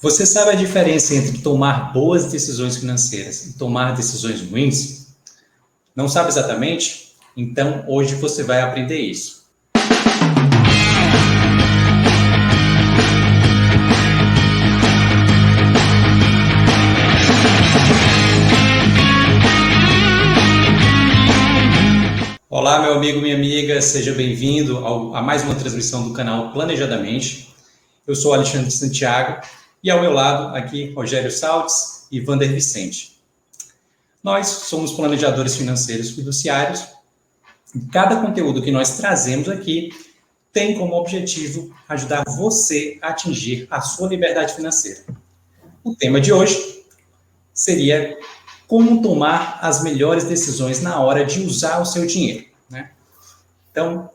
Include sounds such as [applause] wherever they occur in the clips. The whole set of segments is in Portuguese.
Você sabe a diferença entre tomar boas decisões financeiras e tomar decisões ruins? Não sabe exatamente? Então hoje você vai aprender isso. Olá, meu amigo, minha amiga, seja bem-vindo a mais uma transmissão do canal Planejadamente. Eu sou Alexandre Santiago e ao meu lado, aqui, Rogério Saltes e Vander Vicente. Nós somos planejadores financeiros fiduciários e cada conteúdo que nós trazemos aqui tem como objetivo ajudar você a atingir a sua liberdade financeira. O tema de hoje seria como tomar as melhores decisões na hora de usar o seu dinheiro. Né? Então,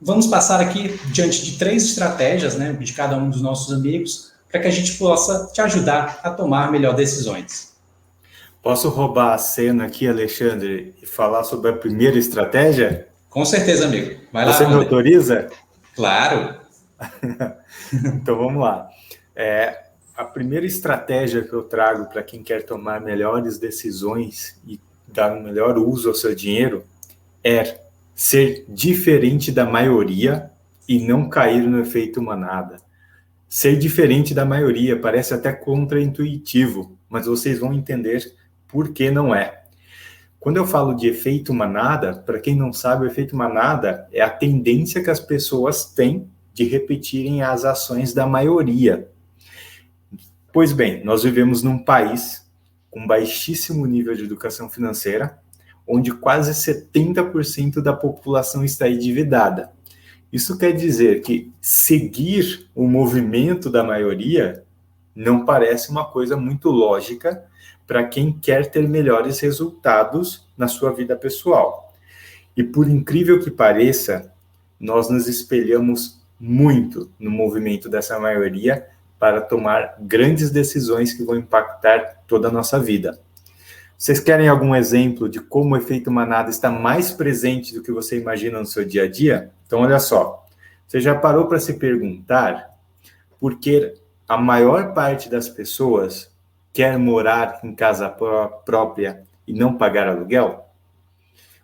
vamos passar aqui diante de três estratégias né, de cada um dos nossos amigos para que a gente possa te ajudar a tomar melhor decisões. Posso roubar a cena aqui, Alexandre, e falar sobre a primeira estratégia? Com certeza, amigo. Vai lá. Você me autoriza? Claro. [laughs] então vamos lá. É, a primeira estratégia que eu trago para quem quer tomar melhores decisões e dar um melhor uso ao seu dinheiro é ser diferente da maioria e não cair no efeito manada ser diferente da maioria, parece até contraintuitivo, mas vocês vão entender por que não é. Quando eu falo de efeito manada, para quem não sabe, o efeito manada é a tendência que as pessoas têm de repetirem as ações da maioria. Pois bem, nós vivemos num país com baixíssimo nível de educação financeira, onde quase 70% da população está endividada. Isso quer dizer que seguir o movimento da maioria não parece uma coisa muito lógica para quem quer ter melhores resultados na sua vida pessoal. E por incrível que pareça, nós nos espelhamos muito no movimento dessa maioria para tomar grandes decisões que vão impactar toda a nossa vida. Vocês querem algum exemplo de como o efeito manada está mais presente do que você imagina no seu dia a dia? Então, olha só. Você já parou para se perguntar por que a maior parte das pessoas quer morar em casa própria e não pagar aluguel?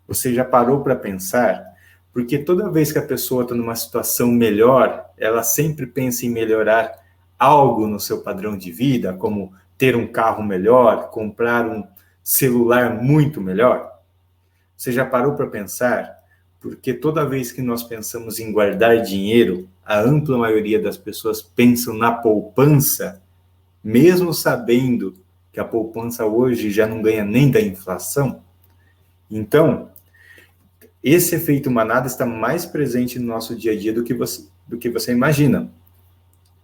Você já parou para pensar? Porque toda vez que a pessoa está numa situação melhor, ela sempre pensa em melhorar algo no seu padrão de vida, como ter um carro melhor, comprar um celular muito melhor? Você já parou para pensar? Porque toda vez que nós pensamos em guardar dinheiro, a ampla maioria das pessoas pensam na poupança, mesmo sabendo que a poupança hoje já não ganha nem da inflação. Então, esse efeito manada está mais presente no nosso dia a dia do que você, do que você imagina.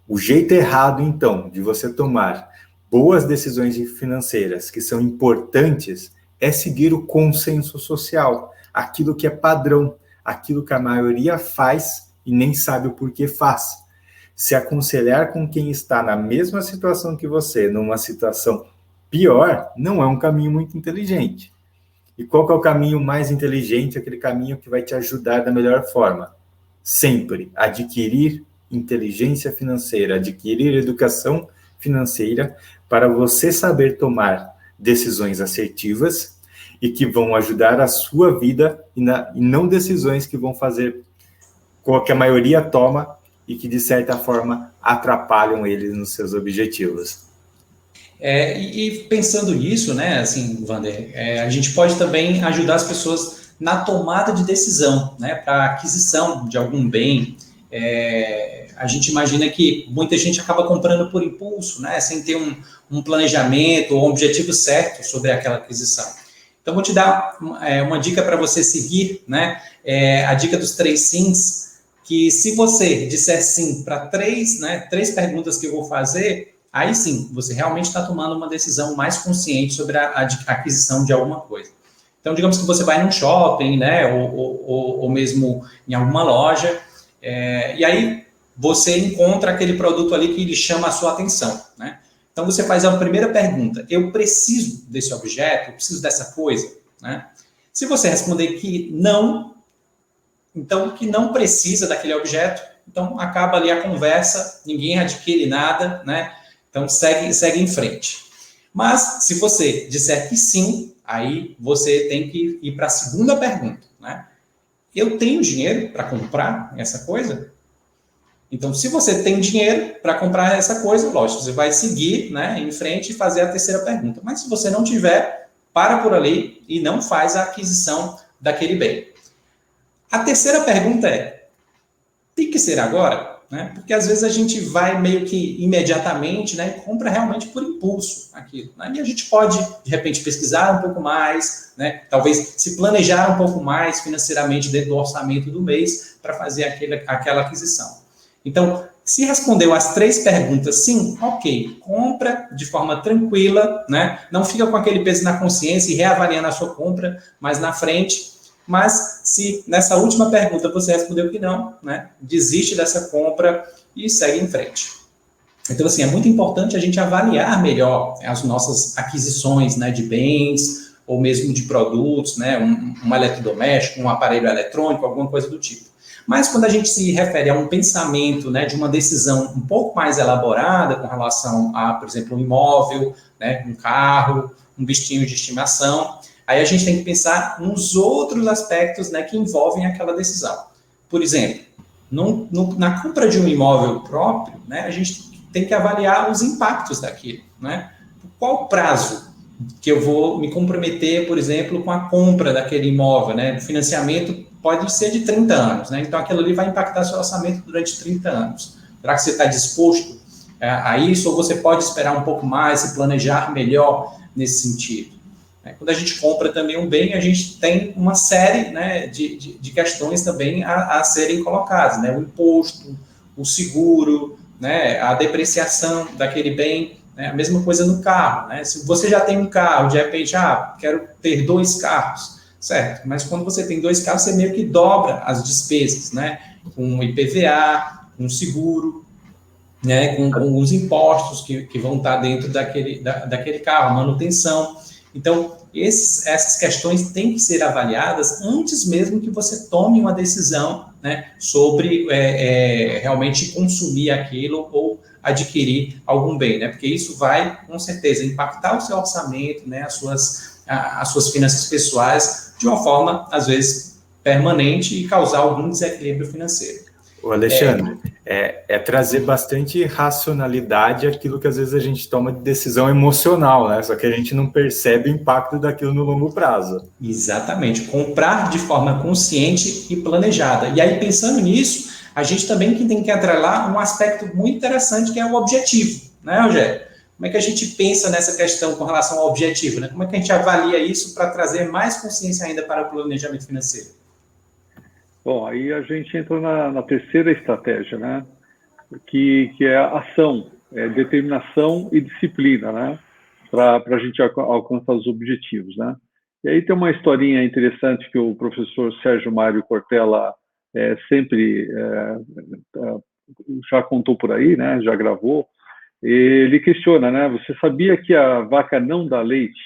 O jeito errado, então, de você tomar boas decisões financeiras que são importantes é seguir o consenso social, aquilo que é padrão, aquilo que a maioria faz e nem sabe o porquê faz. Se aconselhar com quem está na mesma situação que você, numa situação pior, não é um caminho muito inteligente. E qual é o caminho mais inteligente? Aquele caminho que vai te ajudar da melhor forma. Sempre adquirir inteligência financeira, adquirir educação financeira para você saber tomar decisões assertivas e que vão ajudar a sua vida e, na, e não decisões que vão fazer com que a maioria toma e que, de certa forma, atrapalham eles nos seus objetivos. É, e, pensando nisso, né, assim, Vander, é, a gente pode também ajudar as pessoas na tomada de decisão, né, para aquisição de algum bem, é, a gente imagina que muita gente acaba comprando por impulso, né, sem ter um, um planejamento ou um objetivo certo sobre aquela aquisição. Então, vou te dar é, uma dica para você seguir, né, é, a dica dos três sims, que se você disser sim para três, né, três perguntas que eu vou fazer, aí sim, você realmente está tomando uma decisão mais consciente sobre a, a, aquisição de alguma coisa. Então, digamos que você vai num shopping, né, ou, ou, ou mesmo em alguma loja, é, e aí você encontra aquele produto ali que lhe chama a sua atenção, né? Então você faz a primeira pergunta: eu preciso desse objeto, eu preciso dessa coisa, né? Se você responder que não, então que não precisa daquele objeto, Então acaba ali a conversa, ninguém adquire nada, né? Então segue, segue em frente. Mas se você disser que sim, aí você tem que ir para a segunda pergunta, né? Eu tenho dinheiro para comprar essa coisa? Então, se você tem dinheiro para comprar essa coisa, lógico, você vai seguir né, em frente e fazer a terceira pergunta. Mas se você não tiver, para por ali e não faz a aquisição daquele bem. A terceira pergunta é: tem que ser agora? Né? Porque às vezes a gente vai meio que imediatamente né, e compra realmente por impulso aquilo. Né? E a gente pode, de repente, pesquisar um pouco mais, né? talvez se planejar um pouco mais financeiramente dentro do orçamento do mês para fazer aquele, aquela aquisição. Então, se respondeu as três perguntas sim, ok, compra de forma tranquila, né? Não fica com aquele peso na consciência e reavaliando a sua compra mais na frente. Mas se nessa última pergunta você respondeu que não, né? Desiste dessa compra e segue em frente. Então, assim, é muito importante a gente avaliar melhor as nossas aquisições, né, de bens ou mesmo de produtos, né, um, um eletrodoméstico, um aparelho eletrônico, alguma coisa do tipo. Mas quando a gente se refere a um pensamento, né, de uma decisão um pouco mais elaborada com relação a, por exemplo, um imóvel, né, um carro, um bichinho de estimação, aí a gente tem que pensar nos outros aspectos, né, que envolvem aquela decisão. Por exemplo, no, no, na compra de um imóvel próprio, né, a gente tem que avaliar os impactos daquilo, né? Qual prazo que eu vou me comprometer, por exemplo, com a compra daquele imóvel, né? Financiamento pode ser de 30 anos, né? Então aquilo ali vai impactar seu orçamento durante 30 anos. Será que você está disposto é, a isso ou você pode esperar um pouco mais e planejar melhor nesse sentido? É, quando a gente compra também um bem, a gente tem uma série né, de, de, de questões também a, a, serem colocadas, né? O imposto, o seguro, né, a depreciação daquele bem, né, a mesma coisa no carro, né? Se você já tem um carro, de repente, ah, quero ter dois carros, certo? Mas quando você tem dois carros, você meio que dobra as despesas, né? Com IPVA, com seguro, né? Com, com os impostos que, que vão estar dentro daquele, da, daquele carro, manutenção. Então, esses, essas questões têm que ser avaliadas antes mesmo que você tome uma decisão né, sobre é, é, realmente consumir aquilo ou adquirir algum bem, né? Porque isso vai, com certeza, impactar o seu orçamento, né? As suas, a, as suas finanças pessoais, de uma forma, às vezes, permanente e causar algum desequilíbrio financeiro. O Alexandre, é, é, é, trazer bastante racionalidade aquilo que às vezes a gente toma de decisão emocional, né? Só que a gente não percebe o impacto daquilo no longo prazo. Exatamente. Comprar de forma consciente e planejada. E aí, pensando nisso, a gente também tem que atrelar um aspecto muito interessante que é o objetivo, né, Rogério? Como é que a gente pensa nessa questão com relação ao objetivo? Né? Como é que a gente avalia isso para trazer mais consciência ainda para o planejamento financeiro? Bom, aí a gente entra na, na terceira estratégia, né? Que, que é ação, é determinação e disciplina, né? Para a gente alcançar os objetivos, né? E aí tem uma historinha interessante que o professor Sérgio Mário Cortella é, sempre é, é já contou por aí, né? Já gravou, ele questiona, né? Você sabia que a vaca não dá leite?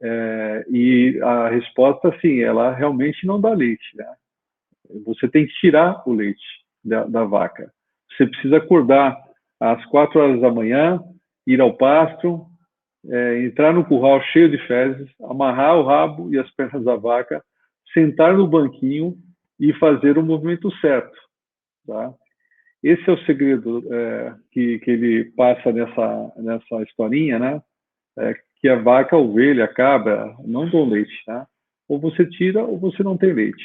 É, e a resposta, sim, ela realmente não dá leite. Né? Você tem que tirar o leite da, da vaca. Você precisa acordar às quatro horas da manhã, ir ao pasto, é, entrar no curral cheio de fezes, amarrar o rabo e as pernas da vaca, sentar no banquinho e fazer o movimento certo. Tá? Esse é o segredo é, que, que ele passa nessa, nessa historinha, né? É, que a vaca, a ovelha, a cabra não dão leite, tá? Ou você tira ou você não tem leite.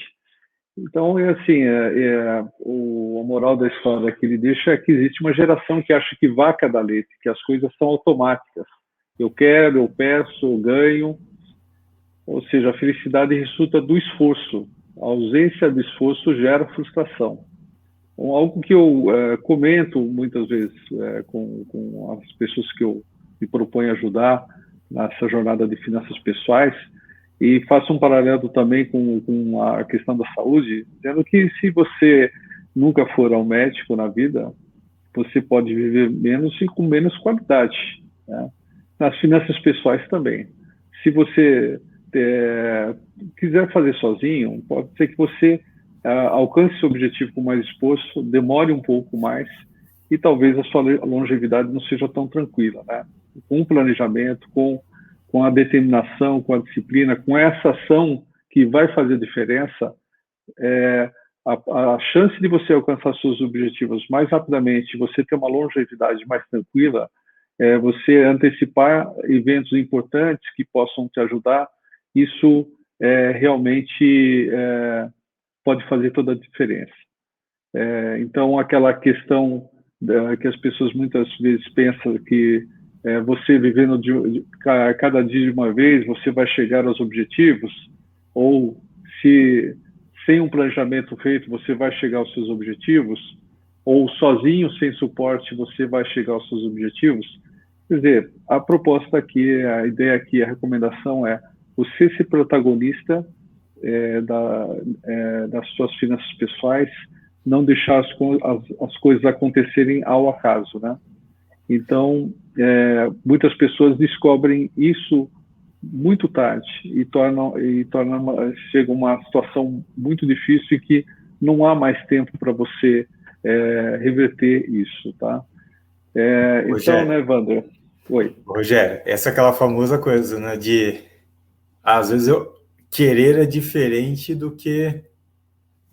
Então, é assim, é, é, o, a moral da história que ele deixa é que existe uma geração que acha que vaca dá leite, que as coisas são automáticas. Eu quero, eu peço, eu ganho. Ou seja, a felicidade resulta do esforço. A ausência do esforço gera frustração. Algo que eu é, comento muitas vezes é, com, com, as pessoas que eu me proponho ajudar nessa jornada de finanças pessoais e faço um paralelo também com, com a questão da saúde, dizendo que se você nunca for ao médico na vida, você pode viver menos e com menos qualidade. Né? Nas finanças pessoais também. Se você é, quiser fazer sozinho, pode ser que você uh, alcance seu objetivo com mais esforço, demore um pouco mais e talvez a sua longevidade não seja tão tranquila, né? Com o planejamento, com, com a determinação, com a disciplina, com essa ação que vai fazer diferença, é, a, a, chance de você alcançar seus objetivos mais rapidamente, você ter uma longevidade mais tranquila, é, você antecipar eventos importantes que possam te ajudar, isso é, realmente é, pode fazer toda a diferença. É, então, aquela questão que as pessoas muitas vezes pensam que é, você vivendo de, de, cada dia de uma vez, você vai chegar aos objetivos, ou se sem um planejamento feito você vai chegar aos seus objetivos, ou sozinho, sem suporte, você vai chegar aos seus objetivos. Quer dizer, a proposta aqui, a ideia aqui, a recomendação é você ser protagonista é, da, é, das suas finanças pessoais, não deixar as, as, as, coisas acontecerem ao acaso, né? Então, é, muitas pessoas descobrem isso muito tarde e tornam e torna chega uma situação muito difícil e que não há mais tempo para você é, reverter isso, tá? É, então, né, Wander? Oi. Rogério, essa é aquela famosa coisa, né, de às vezes eu querer é diferente do que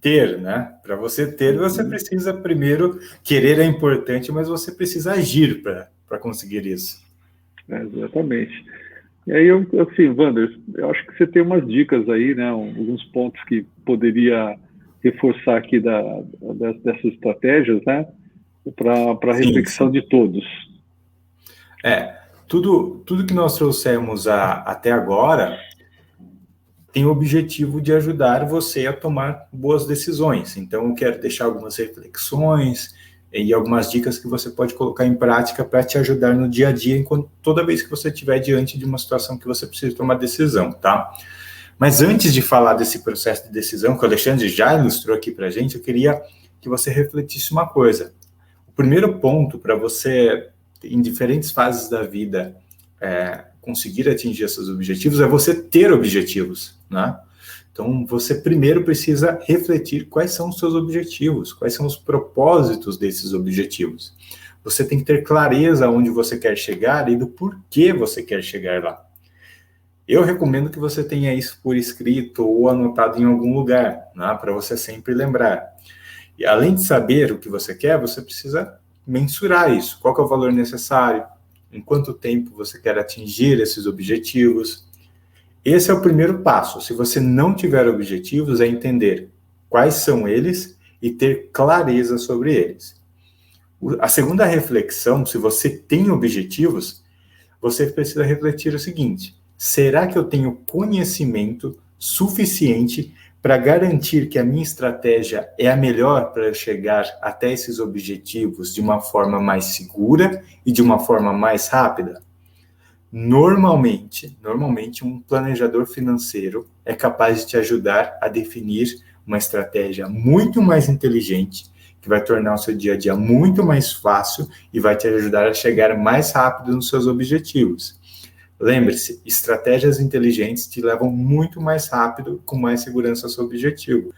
ter, né? Para você ter, você uhum. precisa primeiro querer é importante, mas você precisa agir para conseguir isso. É, exatamente. E aí, eu, assim, Wander, eu acho que você tem umas dicas aí, né? Alguns pontos que poderia reforçar aqui da, da dessas estratégias, né? Para a reflexão sim. de todos. É, tudo, tudo que nós trouxemos a, até agora tem o objetivo de ajudar você a tomar boas decisões. Então, eu quero deixar algumas reflexões e algumas dicas que você pode colocar em prática para te ajudar no dia a dia, enquanto, toda vez que você estiver diante de uma situação que você precisa tomar decisão, tá? Mas antes de falar desse processo de decisão, que o Alexandre já ilustrou aqui para a gente, eu queria que você refletisse uma coisa. O primeiro ponto para você, em diferentes fases da vida, é, conseguir atingir esses objetivos é você ter objetivos, né? Então, você primeiro precisa refletir quais são os seus objetivos, quais são os propósitos desses objetivos. Você tem que ter clareza onde você quer chegar e do porquê você quer chegar lá. Eu recomendo que você tenha isso por escrito ou anotado em algum lugar, né, para você sempre lembrar. E além de saber o que você quer, você precisa mensurar isso. Qual é o valor necessário? Em quanto tempo você quer atingir esses objetivos? Esse é o primeiro passo. Se você não tiver objetivos, é entender quais são eles e ter clareza sobre eles. A segunda reflexão, se você tem objetivos, você precisa refletir o seguinte: será que eu tenho conhecimento suficiente para garantir que a minha estratégia é a melhor para chegar até esses objetivos de uma forma mais segura e de uma forma mais rápida? Normalmente, normalmente um planejador financeiro é capaz de te ajudar a definir uma estratégia muito mais inteligente, que vai tornar o seu dia a dia muito mais fácil e vai te ajudar a chegar mais rápido nos seus objetivos. Lembre-se, estratégias inteligentes te levam muito mais rápido, com mais segurança ao seu objetivo.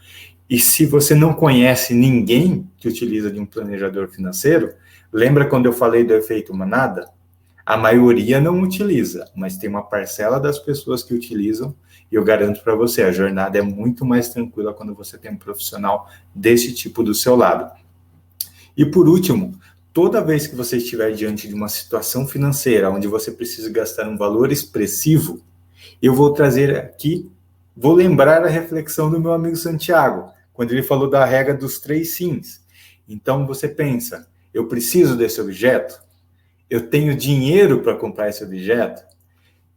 E se você não conhece ninguém que utiliza de um planejador financeiro, lembra quando eu falei do efeito manada? A maioria não utiliza, mas tem uma parcela das pessoas que utilizam, e eu garanto para você, a jornada é muito mais tranquila quando você tem um profissional desse tipo do seu lado. E por último, toda vez que você estiver diante de uma situação financeira onde você precisa gastar um valor expressivo, eu vou trazer aqui, vou lembrar a reflexão do meu amigo Santiago, quando ele falou da regra dos três sims. Então você pensa, eu preciso desse objeto? Eu tenho dinheiro para comprar esse objeto?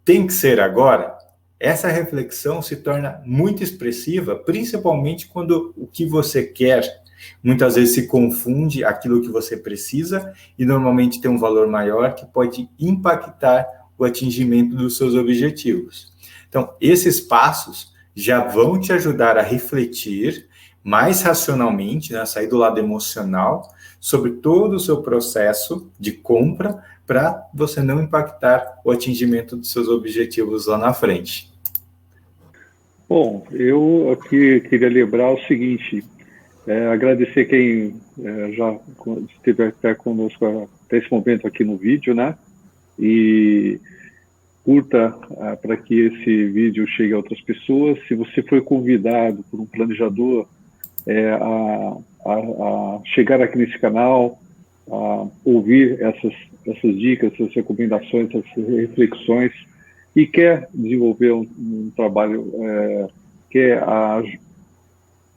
Tem que ser agora? Essa reflexão se torna muito expressiva, principalmente quando o que você quer muitas vezes se confunde aquilo que você precisa e normalmente tem um valor maior que pode impactar o atingimento dos seus objetivos. Então, esses passos já vão te ajudar a refletir mais racionalmente, né, sair do lado emocional sobre todo o seu processo de compra para você não impactar o atingimento dos seus objetivos lá na frente. Bom, eu aqui queria lembrar o seguinte, é, agradecer quem é, já esteve até conosco até esse momento aqui no vídeo, né? E curta é, para que esse vídeo chegue a outras pessoas. Se você foi convidado por um planejador é, a, a, a, chegar aqui nesse canal, a ouvir essas, essas dicas, essas recomendações, essas reflexões, e quer desenvolver um, um trabalho, é, quer a,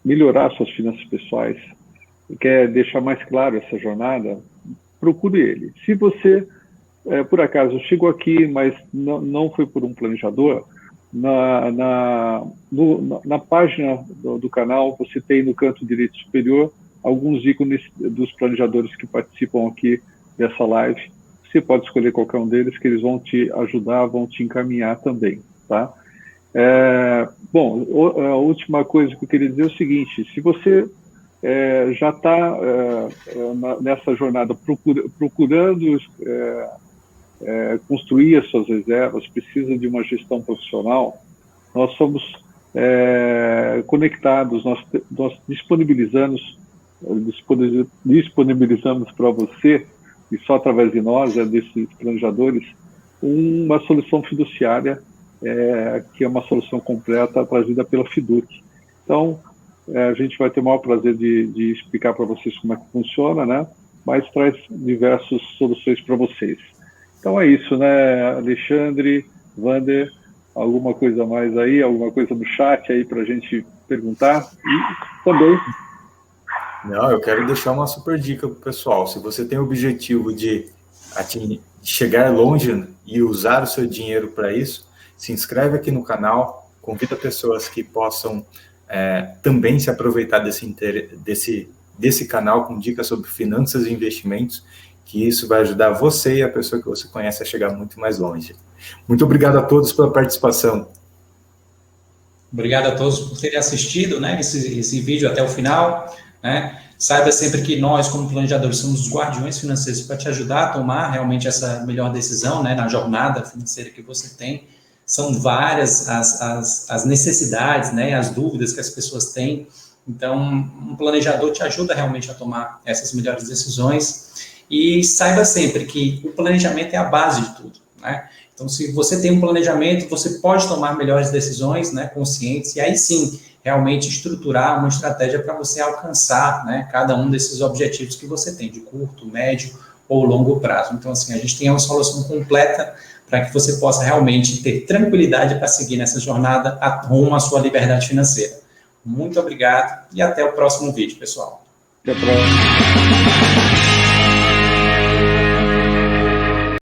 melhorar suas finanças pessoais, quer deixar mais claro essa jornada, procure ele. Se você, é, por acaso, chegou aqui, mas não, não foi por um planejador, na, na, no, na página do, do, canal, você tem no canto direito superior alguns ícones dos planejadores que participam aqui dessa live. Você pode escolher qualquer um deles, que eles vão te ajudar, vão te encaminhar também, tá? É, bom, a última coisa que eu queria dizer é o seguinte: se você é, já está é, é nessa jornada procura, procurando é, é, construir as suas reservas, precisa de uma gestão profissional, nós somos conectados, nós, nós disponibilizamos disponibilizamos para você e só através de nós, é desses planejadores, uma solução fiduciária é, que é uma solução completa trazida pela Fiduc. Então, é, a gente vai ter o maior prazer de, de explicar para vocês como é que funciona, né? Mas traz diversas soluções para vocês. Então é isso, né, Alexandre, Vander, alguma coisa mais aí, alguma coisa no chat aí para a gente perguntar e também. Não, eu quero deixar uma super dica para o pessoal. Se você tem o objetivo de chegar longe e usar o seu dinheiro para isso, se inscreve aqui no canal, convida pessoas que possam é, também se aproveitar desse, desse, desse canal com dicas sobre finanças e investimentos, que isso vai ajudar você e a pessoa que você conhece a chegar muito mais longe. Muito obrigado a todos pela participação. Obrigado a todos por terem assistido né, esse, esse vídeo até o final. Né? Saiba sempre que nós, como planejadores, somos os guardiões financeiros para te ajudar a tomar realmente essa melhor decisão né, na jornada financeira que você tem são várias as, as, as necessidades, né, as dúvidas que as pessoas têm. Então, um planejador te ajuda realmente a tomar essas melhores decisões. E saiba sempre que o planejamento é a base de tudo, né? Então, se você tem um planejamento, você pode tomar melhores decisões, né, conscientes, e aí sim, realmente estruturar uma estratégia para você alcançar, né, cada um desses objetivos que você tem, de curto, médio ou longo prazo. Então, assim, a gente tem uma solução completa para que você possa realmente ter tranquilidade para seguir nessa jornada rumo à sua liberdade financeira. Muito obrigado e até o próximo vídeo, pessoal. Até a próxima.